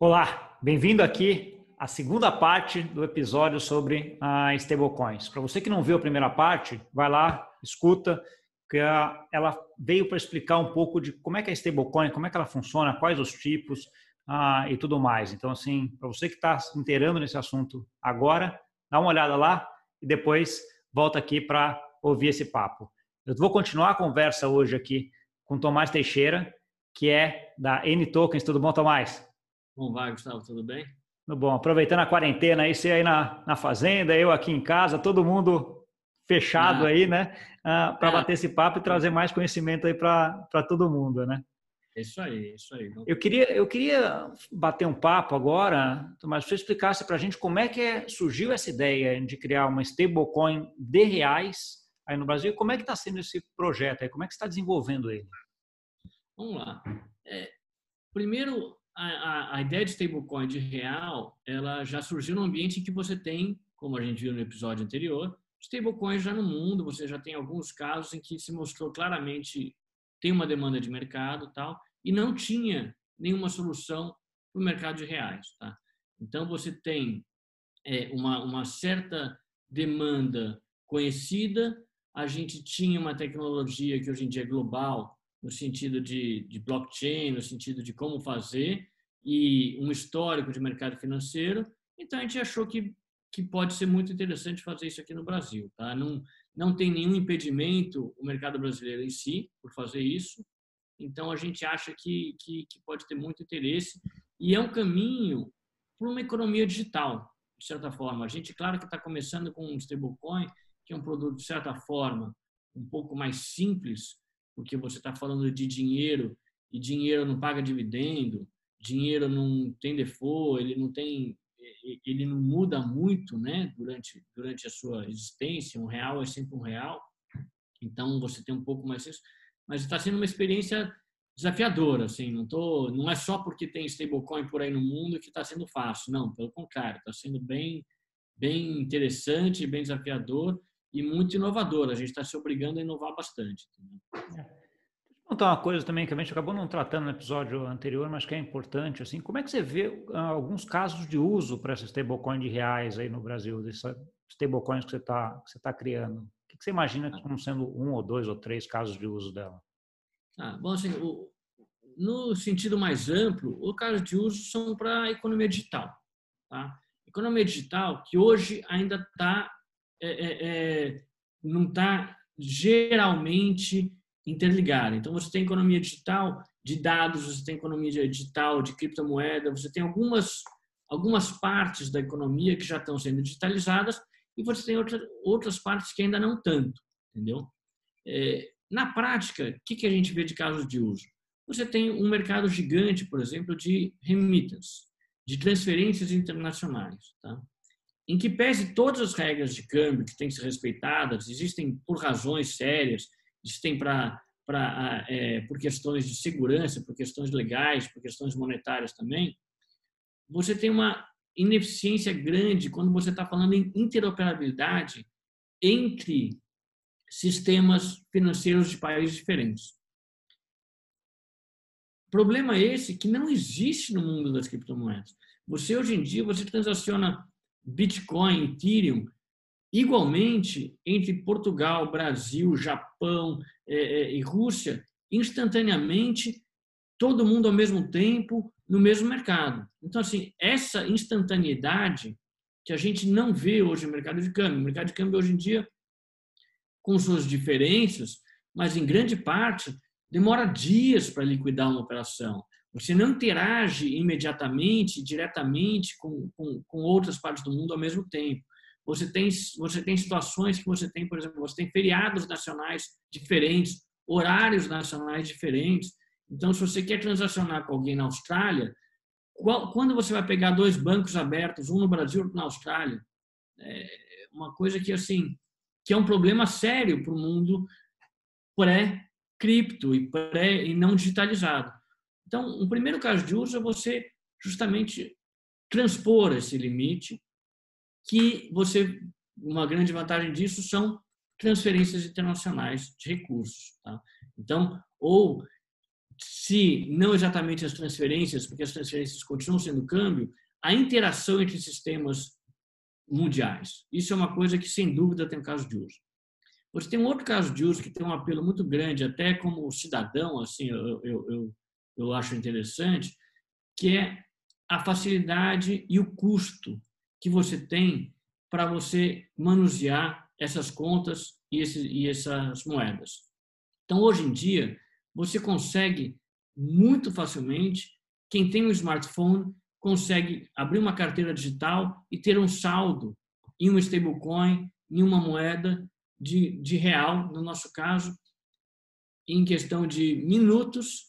Olá, bem-vindo aqui à segunda parte do episódio sobre a stablecoins. Para você que não viu a primeira parte, vai lá, escuta, que ela veio para explicar um pouco de como é que é a stablecoin, como é que ela funciona, quais os tipos ah, e tudo mais. Então, assim, para você que está se inteirando nesse assunto agora, dá uma olhada lá e depois volta aqui para ouvir esse papo. Eu vou continuar a conversa hoje aqui com Tomás Teixeira, que é da N Tokens. Tudo bom, Tomás? Como vai, Gustavo? Tudo bem? Tudo bom. Aproveitando a quarentena aí, você aí na, na fazenda, eu aqui em casa, todo mundo fechado ah. aí, né? Ah, para ah. bater esse papo e trazer mais conhecimento aí para todo mundo, né? É isso aí, é isso aí. Eu queria, eu queria bater um papo agora, mas você explicasse para a gente como é que é, surgiu essa ideia de criar uma stablecoin de reais aí no Brasil. Como é que está sendo esse projeto aí? Como é que está desenvolvendo ele? Vamos lá. É, primeiro, a, a, ideia de stablecoin de real, ela já surgiu no ambiente em que você tem, como a gente viu no episódio anterior, stablecoins já no mundo, você já tem alguns casos em que se mostrou claramente tem uma demanda de mercado tal, e não tinha nenhuma solução para o mercado de reais. Tá? Então, você tem é, uma, uma certa demanda conhecida, a gente tinha uma tecnologia que hoje em dia é global, no sentido de, de blockchain, no sentido de como fazer, e um histórico de mercado financeiro. Então, a gente achou que, que pode ser muito interessante fazer isso aqui no Brasil. Tá? Não, não tem nenhum impedimento o mercado brasileiro em si por fazer isso. Então, a gente acha que, que, que pode ter muito interesse. E é um caminho para uma economia digital, de certa forma. A gente, claro que está começando com um stablecoin, que é um produto, de certa forma, um pouco mais simples, porque você está falando de dinheiro e dinheiro não paga dividendo, dinheiro não tem default, ele não tem, ele não muda muito, né? Durante durante a sua existência, um real é sempre um real. Então você tem um pouco mais isso, mas está sendo uma experiência desafiadora, assim. Não tô, não é só porque tem stablecoin por aí no mundo que está sendo fácil, não. Pelo contrário, está sendo bem bem interessante, bem desafiador e muito inovador. A gente está se obrigando a inovar bastante. É. contar uma coisa também que a gente acabou não tratando no episódio anterior, mas que é importante. Assim, como é que você vê uh, alguns casos de uso para essa stablecoin de reais aí no Brasil, dessas stablecoins que você está tá criando? O que, que você imagina como sendo um ou dois ou três casos de uso dela? Ah, bom, assim, o, no sentido mais amplo, os casos de uso são para a economia digital. Tá? Economia digital que hoje ainda está é, é, é, não está geralmente interligada. Então, você tem economia digital de dados, você tem economia digital de criptomoeda, você tem algumas, algumas partes da economia que já estão sendo digitalizadas e você tem outra, outras partes que ainda não tanto, entendeu? É, na prática, o que, que a gente vê de casos de uso? Você tem um mercado gigante, por exemplo, de remittance, de transferências internacionais. Tá? Em que pese todas as regras de câmbio que têm que ser respeitadas, existem por razões sérias, existem para para é, por questões de segurança, por questões legais, por questões monetárias também, você tem uma ineficiência grande quando você está falando em interoperabilidade entre sistemas financeiros de países diferentes. Problema esse que não existe no mundo das criptomoedas. Você hoje em dia você transaciona Bitcoin, Ethereum, igualmente entre Portugal, Brasil, Japão é, é, e Rússia, instantaneamente, todo mundo ao mesmo tempo, no mesmo mercado. Então, assim, essa instantaneidade que a gente não vê hoje no mercado de câmbio. O mercado de câmbio, hoje em dia, com suas diferenças, mas em grande parte, demora dias para liquidar uma operação. Você não interage imediatamente, diretamente com, com, com, outras partes do mundo ao mesmo tempo. Você tem, você tem situações que você tem, por exemplo, você tem feriados nacionais diferentes, horários nacionais diferentes. Então, se você quer transacionar com alguém na Austrália, qual, quando você vai pegar dois bancos abertos, um no Brasil e outro na Austrália? É uma coisa que, assim, que é um problema sério para o mundo pré-cripto e, pré, e não digitalizado. Então, um primeiro caso de uso é você justamente transpor esse limite, que você, uma grande vantagem disso são transferências internacionais de recursos. Tá? Então, ou se não exatamente as transferências, porque as transferências continuam sendo câmbio, a interação entre sistemas mundiais. Isso é uma coisa que, sem dúvida, tem um caso de uso. Você tem um outro caso de uso que tem um apelo muito grande, até como cidadão, assim, eu, eu, eu, eu acho interessante, que é a facilidade e o custo que você tem para você manusear essas contas e, e essas moedas. Então, hoje em dia, você consegue muito facilmente, quem tem um smartphone consegue abrir uma carteira digital e ter um saldo em uma stablecoin, em uma moeda de, de real, no nosso caso, em questão de minutos,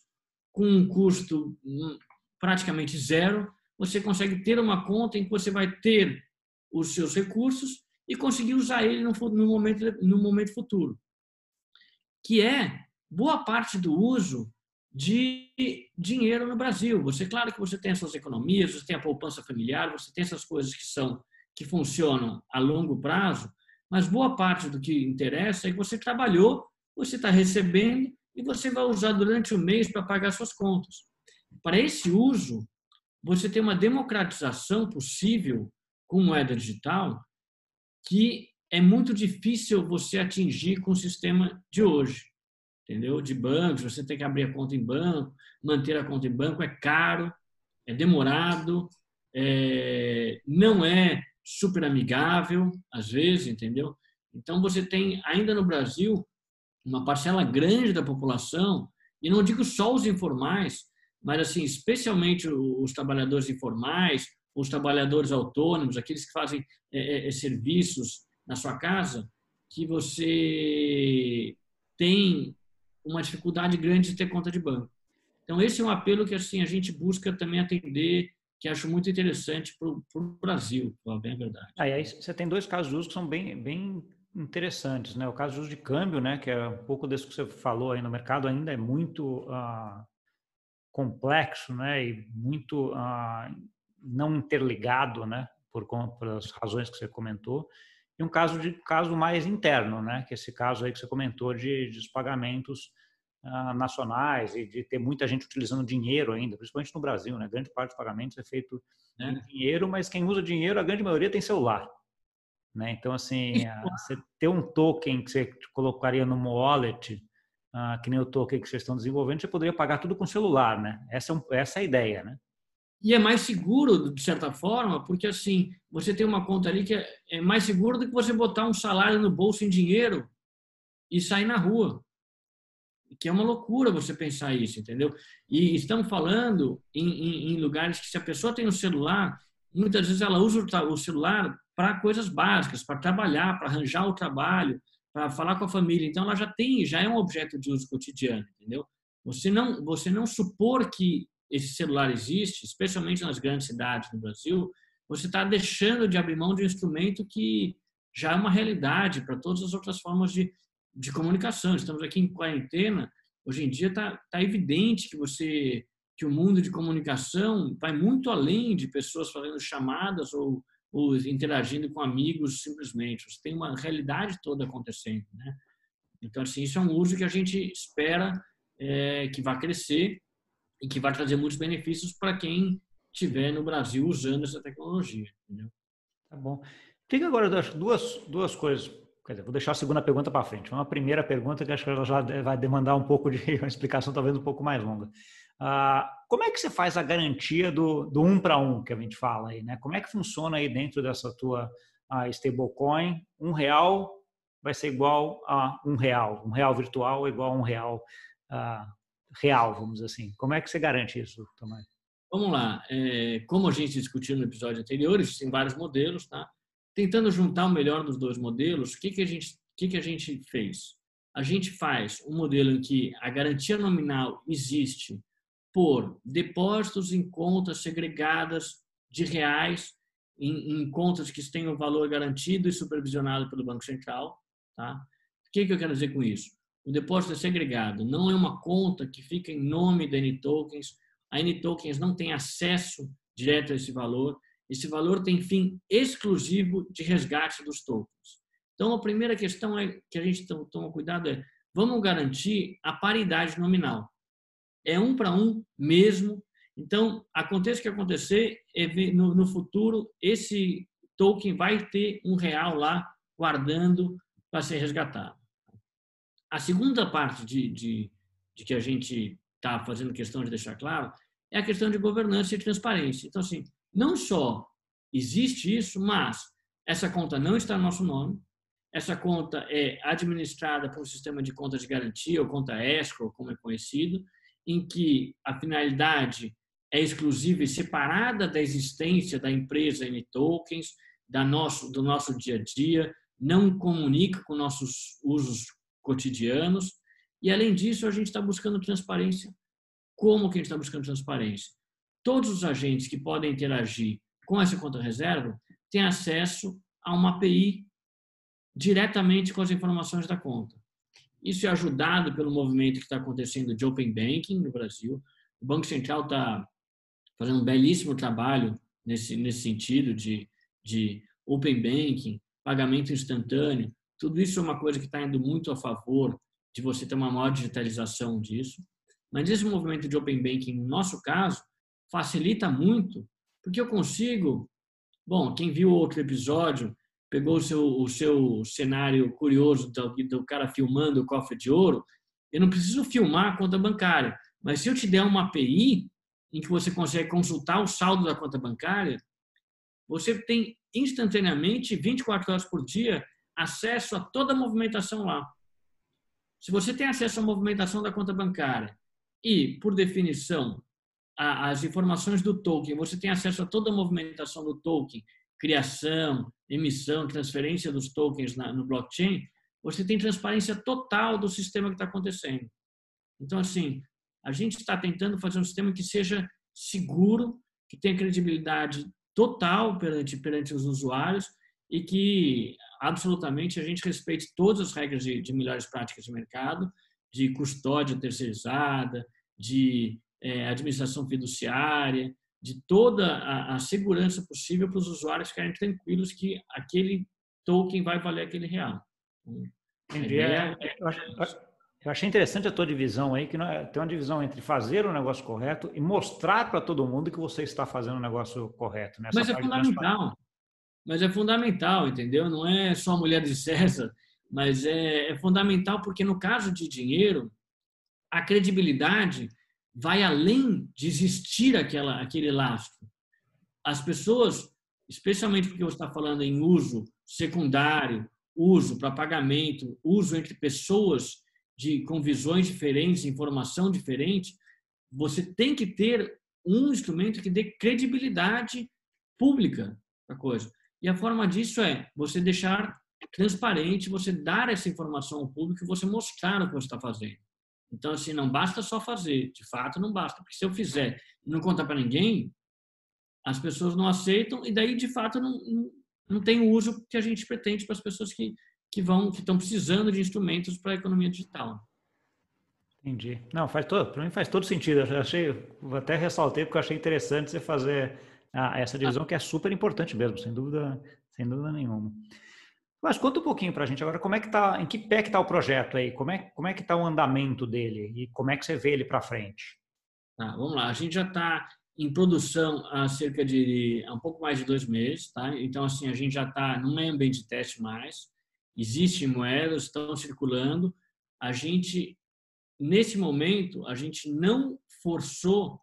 com um custo hum, praticamente zero, você consegue ter uma conta em que você vai ter os seus recursos e conseguir usar ele no, no, momento, no momento futuro. Que é boa parte do uso de dinheiro no Brasil. Você, claro que você tem essas economias, você tem a poupança familiar, você tem essas coisas que são que funcionam a longo prazo, mas boa parte do que interessa é que você trabalhou, você está recebendo e você vai usar durante o mês para pagar suas contas. Para esse uso, você tem uma democratização possível com moeda digital que é muito difícil você atingir com o sistema de hoje entendeu? De bancos, você tem que abrir a conta em banco, manter a conta em banco é caro, é demorado, é, não é super amigável, às vezes, entendeu? Então, você tem, ainda no Brasil, uma parcela grande da população, e não digo só os informais, mas, assim, especialmente os trabalhadores informais, os trabalhadores autônomos, aqueles que fazem é, é, serviços na sua casa, que você tem uma dificuldade grande de ter conta de banco. Então, esse é um apelo que assim a gente busca também atender, que acho muito interessante para o Brasil, para bem a verdade. Aí, aí você tem dois casos que são bem, bem interessantes, né? O caso de uso de câmbio, né, que é um pouco desse que você falou aí no mercado, ainda é muito uh, complexo, né, e muito uh, não interligado, né, por, por as razões que você comentou e um caso de caso mais interno, né? Que é esse caso aí que você comentou de, de pagamentos uh, nacionais e de ter muita gente utilizando dinheiro ainda, principalmente no Brasil, né? Grande parte dos pagamentos é feito é. em dinheiro, mas quem usa dinheiro, a grande maioria tem celular, né? Então assim, uh, você ter um token que você colocaria no wallet, uh, que nem o token que vocês estão desenvolvendo, você poderia pagar tudo com celular, né? Essa é, um, essa é a ideia, né? E é mais seguro, de certa forma, porque assim, você tem uma conta ali que é, é mais seguro do que você botar um salário no bolso em dinheiro e sair na rua. Que é uma loucura você pensar isso, entendeu? E estamos falando em, em, em lugares que se a pessoa tem um celular, muitas vezes ela usa o celular para coisas básicas, para trabalhar, para arranjar o trabalho, para falar com a família. Então ela já tem, já é um objeto de uso cotidiano, entendeu? Você não, você não supor que esse celular existe, especialmente nas grandes cidades do Brasil, você está deixando de abrir mão de um instrumento que já é uma realidade para todas as outras formas de, de comunicação. Estamos aqui em quarentena, hoje em dia está tá evidente que você que o mundo de comunicação vai muito além de pessoas fazendo chamadas ou, interagindo com amigos simplesmente. Você tem uma realidade toda acontecendo, né? Então, assim, isso é um uso que a gente espera é, que vá crescer e que vai trazer muitos benefícios para quem estiver no Brasil usando essa tecnologia. Entendeu? Tá bom. Fica agora duas, duas coisas. Dizer, vou deixar a segunda pergunta para frente. Uma primeira pergunta que acho que ela já vai demandar um pouco de uma explicação, talvez um pouco mais longa. Ah, como é que você faz a garantia do, do um para um que a gente fala aí, né? Como é que funciona aí dentro dessa tua stablecoin? Um real vai ser igual a um real, um real virtual é igual a um real ah, real, vamos assim. Como é que você garante isso, Tomás? Vamos lá. É, como a gente discutiu no episódio anterior, existem vários modelos, tá? Tentando juntar o melhor dos dois modelos, o que, que, a, gente, que, que a gente fez? A gente faz um modelo em que a garantia nominal existe por depósitos em contas segregadas de reais, em, em contas que o valor garantido e supervisionado pelo Banco Central. Tá? O que, que eu quero dizer com isso? O depósito é segregado, não é uma conta que fica em nome da N-Tokens. A N-Tokens não tem acesso direto a esse valor. Esse valor tem fim exclusivo de resgate dos tokens. Então, a primeira questão é que a gente toma cuidado é vamos garantir a paridade nominal. É um para um mesmo. Então, aconteça o que acontecer, no, futuro, esse token vai ter um real lá guardando para ser resgatado. A segunda parte de, de, de que a gente está fazendo questão de deixar claro é a questão de governança e transparência. Então, assim, não só existe isso, mas essa conta não está no nosso nome, essa conta é administrada por um sistema de conta de garantia, ou conta escrow, como é conhecido, em que a finalidade é exclusiva e separada da existência da empresa N tokens, da nosso, do nosso dia a dia, não comunica com nossos usos cotidianos. E, além disso, a gente está buscando transparência. Como que a gente está buscando transparência? Todos os agentes que podem interagir com essa conta reserva têm acesso a uma API diretamente com as informações da conta. Isso é ajudado pelo movimento que está acontecendo de Open Banking no Brasil. O Banco Central está fazendo um belíssimo trabalho nesse, nesse sentido de, de Open Banking, pagamento instantâneo. Tudo isso é uma coisa que está indo muito a favor de você ter uma maior digitalização disso. Mas esse movimento de Open Banking, no nosso caso, facilita muito, porque eu consigo. Bom, quem viu outro episódio pegou o seu, o seu cenário curioso do, do cara filmando o cofre de ouro. Eu não preciso filmar a conta bancária, mas se eu te der uma API em que você consegue consultar o saldo da conta bancária, você tem instantaneamente, 24 horas por dia, acesso a toda a movimentação lá. Se você tem acesso à movimentação da conta bancária e, por definição, as informações do token, você tem acesso a toda a movimentação do token, criação, emissão, transferência dos tokens no blockchain, você tem transparência total do sistema que está acontecendo. Então, assim, a gente está tentando fazer um sistema que seja seguro, que tenha credibilidade total perante, perante os usuários e que absolutamente a gente respeite todas as regras de, de melhores práticas de mercado, de custódia terceirizada, de é, administração fiduciária, de toda a, a segurança possível para os usuários ficarem tranquilos que aquele token vai valer aquele real. Entendi. É, é, eu, eu achei interessante a tua divisão aí, que é, tem uma divisão entre fazer o negócio correto e mostrar para todo mundo que você está fazendo o negócio correto. Nessa Mas é fundamental. Mas é fundamental, entendeu? Não é só a mulher de César, mas é, é fundamental porque no caso de dinheiro, a credibilidade vai além de existir aquela, aquele lastro. As pessoas, especialmente porque você está falando em uso secundário, uso para pagamento, uso entre pessoas de, com visões diferentes, informação diferente, você tem que ter um instrumento que dê credibilidade pública para a coisa. E a forma disso é você deixar transparente, você dar essa informação ao público e você mostrar o que você está fazendo. Então, assim, não basta só fazer, de fato não basta, porque se eu fizer e não contar para ninguém, as pessoas não aceitam e daí, de fato, não, não, tem o uso que a gente pretende para as pessoas que, que vão, que estão precisando de instrumentos para a economia digital. Entendi. Não, faz todo, para mim faz todo sentido. Eu achei, até ressaltei porque eu achei interessante você fazer essa divisão que é super importante mesmo, sem dúvida, sem dúvida nenhuma. Mas conta um pouquinho para a gente agora como é que tá, em que pé que está o projeto aí, como é, como é que está o andamento dele e como é que você vê ele para frente? Tá, vamos lá, a gente já está em produção há cerca de há um pouco mais de dois meses, tá? Então assim a gente já está não é ambiente de teste mais, existem moedas estão circulando, a gente nesse momento a gente não forçou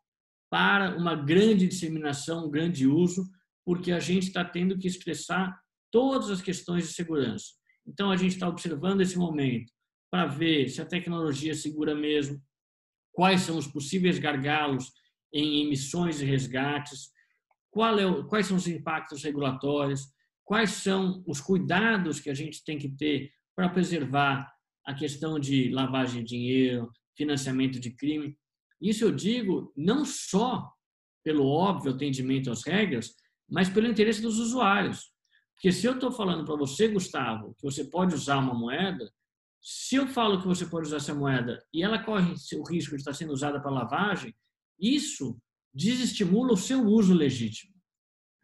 para uma grande disseminação, um grande uso, porque a gente está tendo que expressar todas as questões de segurança. Então, a gente está observando esse momento para ver se a tecnologia é segura mesmo, quais são os possíveis gargalos em emissões e resgates, é quais são os impactos regulatórios, quais são os cuidados que a gente tem que ter para preservar a questão de lavagem de dinheiro, financiamento de crime. Isso eu digo não só pelo óbvio atendimento às regras, mas pelo interesse dos usuários. Porque se eu estou falando para você, Gustavo, que você pode usar uma moeda, se eu falo que você pode usar essa moeda e ela corre o risco de estar sendo usada para lavagem, isso desestimula o seu uso legítimo.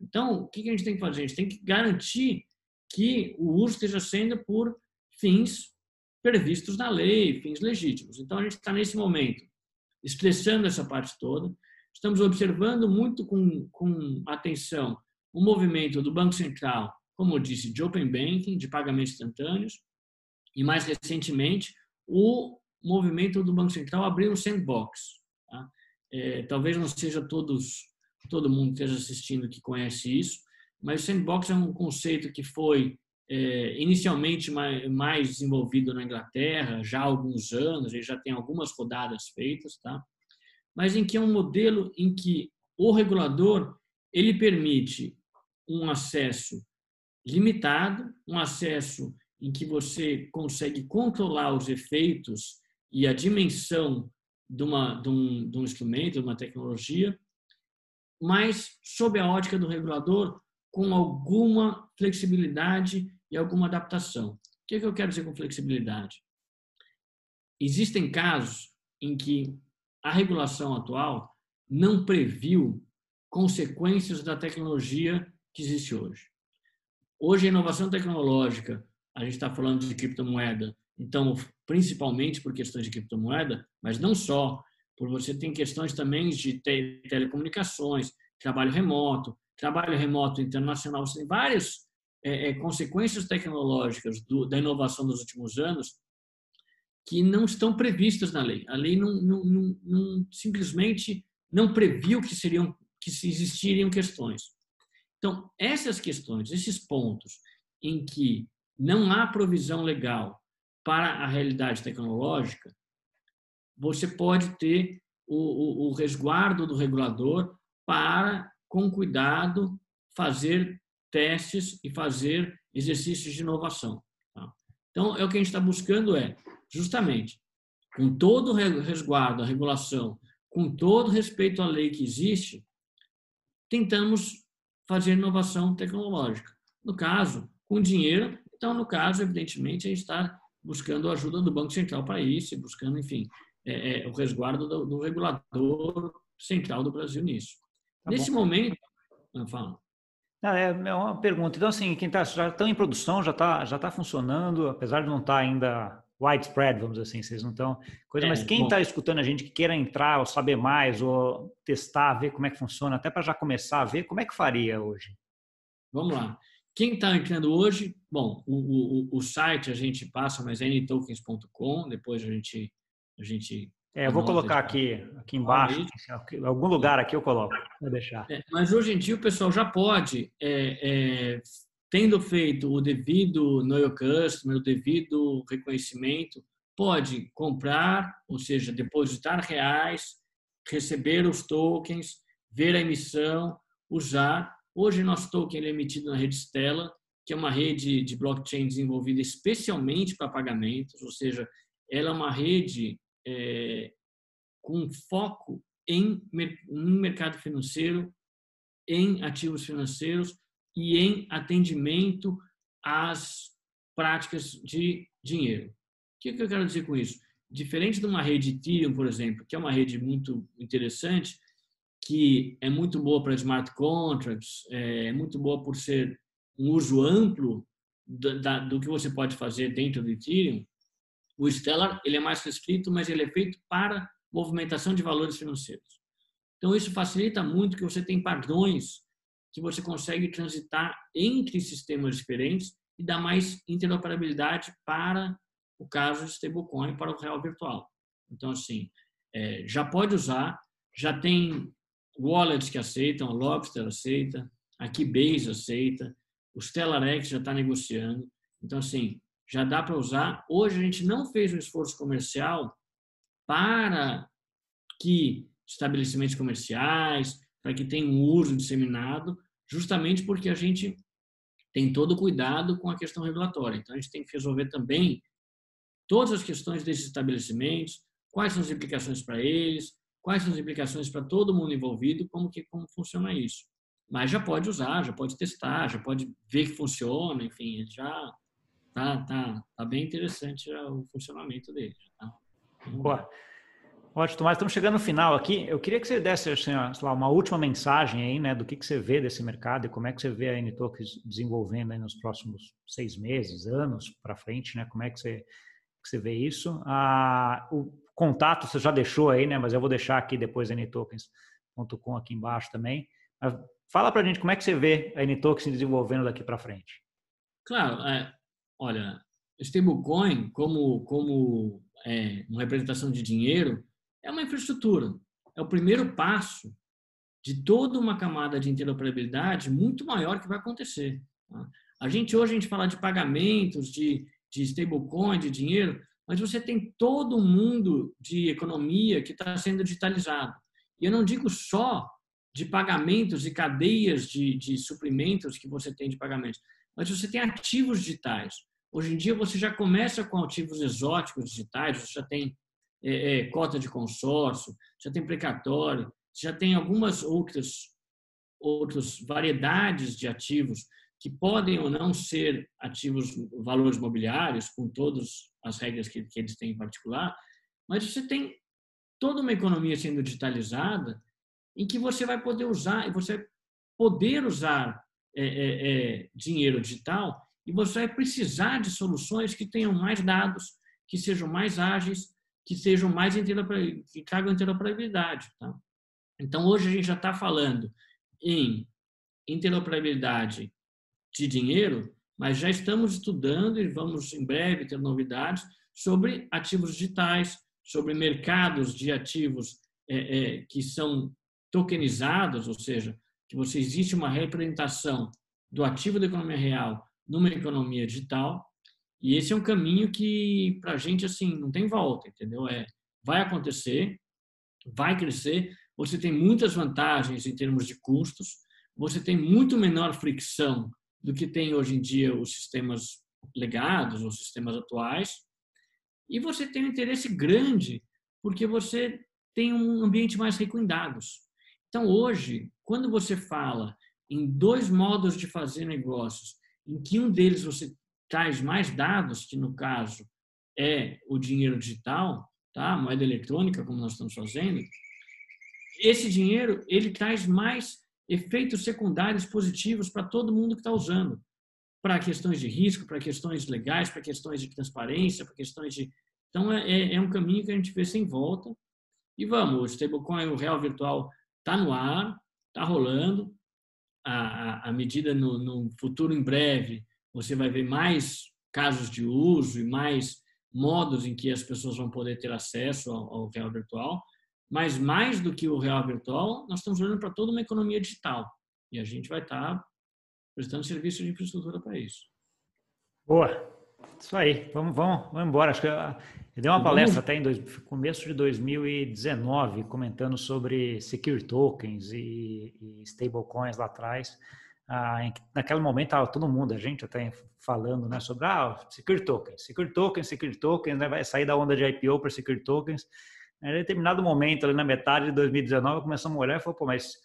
Então, o que a gente tem que fazer? A gente tem que garantir que o uso esteja sendo por fins previstos na lei, fins legítimos. Então, a gente está nesse momento estressando essa parte toda. Estamos observando muito com, com atenção o movimento do Banco Central, como eu disse, de Open Banking, de pagamentos instantâneos, e mais recentemente, o movimento do Banco Central abrir um sandbox. Tá? É, talvez não seja todos, todo mundo que esteja assistindo que conhece isso, mas o sandbox é um conceito que foi é, inicialmente mais, mais, desenvolvido na Inglaterra, já há alguns anos, ele já tem algumas rodadas feitas, tá? mas em que é um modelo em que o regulador ele permite um acesso limitado, um acesso em que você consegue controlar os efeitos e a dimensão de, uma, de, um, de um instrumento, de uma tecnologia, mas sob a ótica do regulador, com alguma flexibilidade e alguma adaptação. O que, é que eu quero dizer com flexibilidade? Existem casos em que a regulação atual não previu consequências da tecnologia que existe hoje. Hoje, a inovação tecnológica, a gente está falando de criptomoeda, então, principalmente por questões de criptomoeda, mas não só, por você tem questões também de telecomunicações, trabalho remoto, trabalho remoto internacional, você tem várias é, é, consequências tecnológicas do, da inovação dos últimos anos que não estão previstas na lei. A lei não, não, não, não simplesmente não previu que seriam que existiriam questões. Então, essas questões, esses pontos em que não há provisão legal para a realidade tecnológica, você pode ter o, o, o resguardo do regulador para, com cuidado, fazer testes e fazer exercícios de inovação. Tá? Então, é o que a gente está buscando é justamente, com todo o resguardo, a regulação, com todo respeito à lei que existe, tentamos fazer inovação tecnológica. No caso, com dinheiro, então, no caso, evidentemente, a gente está buscando a ajuda do Banco Central para isso, buscando, enfim, é, é, o resguardo do, do, regulador central do Brasil nisso. Tá Nesse bom. momento, eu falo. É, é uma pergunta. Então, assim, quem está já estão em produção, já está já tá funcionando, apesar de não estar tá ainda widespread, vamos dizer assim, vocês não estão coisa, é, mas quem está escutando a gente que queira entrar ou saber mais ou testar, ver como é que funciona, até para já começar a ver, como é que faria hoje? Vamos lá. Quem está entrando hoje, bom, o, o, o, site a gente passa, mas é ntokens.com, depois a gente a gente é, eu vou colocar aqui, aqui embaixo, em algum lugar aqui eu coloco, vou deixar. É, mas hoje em dia o pessoal já pode é, é tendo feito o devido know your customer, o devido reconhecimento, pode comprar, ou seja, depositar reais, receber os tokens, ver a emissão, usar. Hoje, nosso token é emitido na rede Stella, que é uma rede de blockchain desenvolvida especialmente para pagamentos, ou seja, ela é uma rede é, com foco em, em mercado financeiro, em ativos financeiros e em atendimento às práticas de dinheiro. O que, eu quero dizer com isso? Diferente de uma rede Ethereum, por exemplo, que é uma rede muito interessante, que é muito boa para smart contracts, é muito boa por ser um uso amplo do, da, do que você pode fazer dentro do Ethereum, o Stellar ele é mais restrito, mas ele é feito para movimentação de valores financeiros. Então, isso facilita muito que você tem padrões que você consegue transitar entre sistemas diferentes e dá mais interoperabilidade para o caso stablecoin, para o real virtual. Então, assim, é, já pode usar, já tem wallets que aceitam, a Lobster aceita, a Keybase aceita, o StellarX já está negociando. Então, assim, já dá para usar. Hoje a gente não fez um esforço comercial para que estabelecimentos comerciais, para que tenha um uso disseminado, justamente porque a gente tem todo o cuidado com a questão regulatória. Então, a gente tem que resolver também todas as questões desses estabelecimentos, quais são as implicações para eles, quais são as implicações para todo mundo envolvido, como que como funciona isso. Mas já pode usar, já pode testar, já pode ver que funciona, enfim, já tá tá, tá bem interessante o funcionamento dele. Tá? Boa. Ótimo, Tomás. Estamos chegando no final aqui. Eu queria que você desse assim, lá, uma última mensagem aí, né, do que, que você vê desse mercado e como é que você vê a Nitokens desenvolvendo nos próximos seis meses, anos para frente, né? Como é que você, que você vê isso? Ah, o, contato você já deixou aí, né? Mas eu vou deixar aqui depois ntokens.com aqui embaixo também. Mas fala para a gente como é que você vê a se desenvolvendo daqui para frente. Claro, é, olha, stablecoin como como é, uma representação de dinheiro é uma infraestrutura. É o primeiro passo de toda uma camada de interoperabilidade muito maior que vai acontecer. Tá? A gente hoje a gente fala de pagamentos, de, de stablecoin, de dinheiro, mas você tem todo um mundo de economia que está sendo digitalizado. E eu não digo só de pagamentos e cadeias de, de suprimentos que você tem de pagamentos, mas você tem ativos digitais. Hoje em dia você já começa com ativos exóticos digitais, você já tem é, é, cota de consórcio, já tem precatório, já tem algumas outras, outras variedades de ativos que podem ou não ser ativos valores mobiliários, com todas as regras que, que eles têm em particular, mas você tem toda uma economia sendo digitalizada em que você vai poder usar, e você vai poder usar é, é, é, dinheiro digital e você vai precisar de soluções que tenham mais dados, que sejam mais ágeis, que sejam mais que tragam interoperabilidade. Tá? Então, hoje a gente já está falando em interoperabilidade de dinheiro, mas já estamos estudando e vamos em breve ter novidades sobre ativos digitais, sobre mercados de ativos é, é, que são tokenizados, ou seja, que você existe uma representação do ativo da economia real numa economia digital. E esse é um caminho que para a gente assim não tem volta, entendeu? É vai acontecer, vai crescer. Você tem muitas vantagens em termos de custos. Você tem muito menor fricção do que tem hoje em dia os sistemas legados, os sistemas atuais. E você tem um interesse grande porque você tem um ambiente mais rico em dados. Então, hoje, quando você fala em dois modos de fazer negócios, em que um deles você traz mais dados, que no caso é o dinheiro digital, tá? moeda eletrônica, como nós estamos fazendo, esse dinheiro ele traz mais efeitos secundários positivos para todo mundo que está usando, para questões de risco, para questões legais, para questões de transparência, para questões de. Então, é, é, é um caminho que a gente vê sem volta. E vamos, o stablecoin, o real virtual, está no ar, está rolando. A, a, medida no, no futuro em breve, você vai ver mais casos de uso e mais modos em que as pessoas vão poder ter acesso ao, ao real virtual. Mas mais do que o real virtual, nós estamos olhando para toda uma economia digital. E a gente vai estar tá prestando serviço de infraestrutura para isso. Boa. Isso aí. Vamos, vamos, vamos embora. Acho que eu dei uma palestra até em dois, começo de 2019 comentando sobre secure tokens e, e stablecoins lá atrás. Ah, em, naquele momento estava todo mundo, a gente até falando né, sobre ah, secure tokens, secure tokens, secure tokens, né, vai sair da onda de IPO para secure tokens. Em determinado momento, ali na metade de 2019, começamos a olhar e falou, pô, mas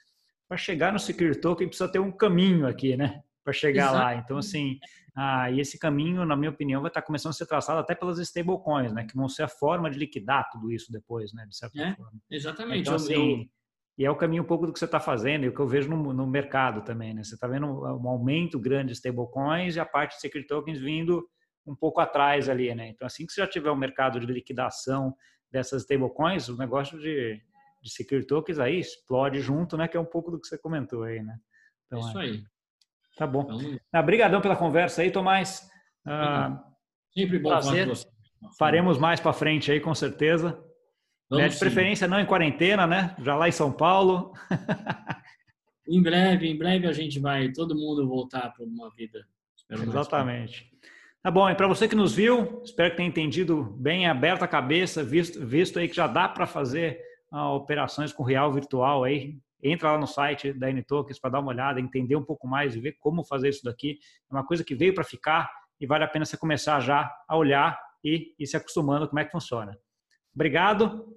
para chegar no Secure Token precisa ter um caminho aqui, né? Para chegar Exato. lá. Então, assim, ah, e esse caminho, na minha opinião, vai estar tá começando a ser traçado até pelas stablecoins, né? Que vão ser a forma de liquidar tudo isso depois, né? De certa é, forma. Exatamente. Então, assim, e é o caminho um pouco do que você está fazendo e o que eu vejo no, no mercado também, né? Você está vendo um aumento grande de stablecoins e a parte de security tokens vindo um pouco atrás ali, né? Então, assim que você já tiver um mercado de liquidação dessas stablecoins, o negócio de, de security tokens aí explode junto, né? Que é um pouco do que você comentou aí, né? Então, é isso aí. Tá bom. Então, ah, brigadão pela conversa aí, Tomás. Ah, Sempre bom prazer. falar com você. Faremos mais para frente aí, com certeza. Vamos de preferência não em quarentena, né? Já lá em São Paulo. em breve, em breve a gente vai todo mundo voltar para uma vida. Exatamente. Tá bom, e para você que nos viu, espero que tenha entendido bem, aberto a cabeça, visto, visto aí que já dá para fazer ah, operações com real virtual aí. Entra lá no site da N-Tokens para dar uma olhada, entender um pouco mais e ver como fazer isso daqui. É uma coisa que veio para ficar e vale a pena você começar já a olhar e ir se acostumando como é que funciona. Obrigado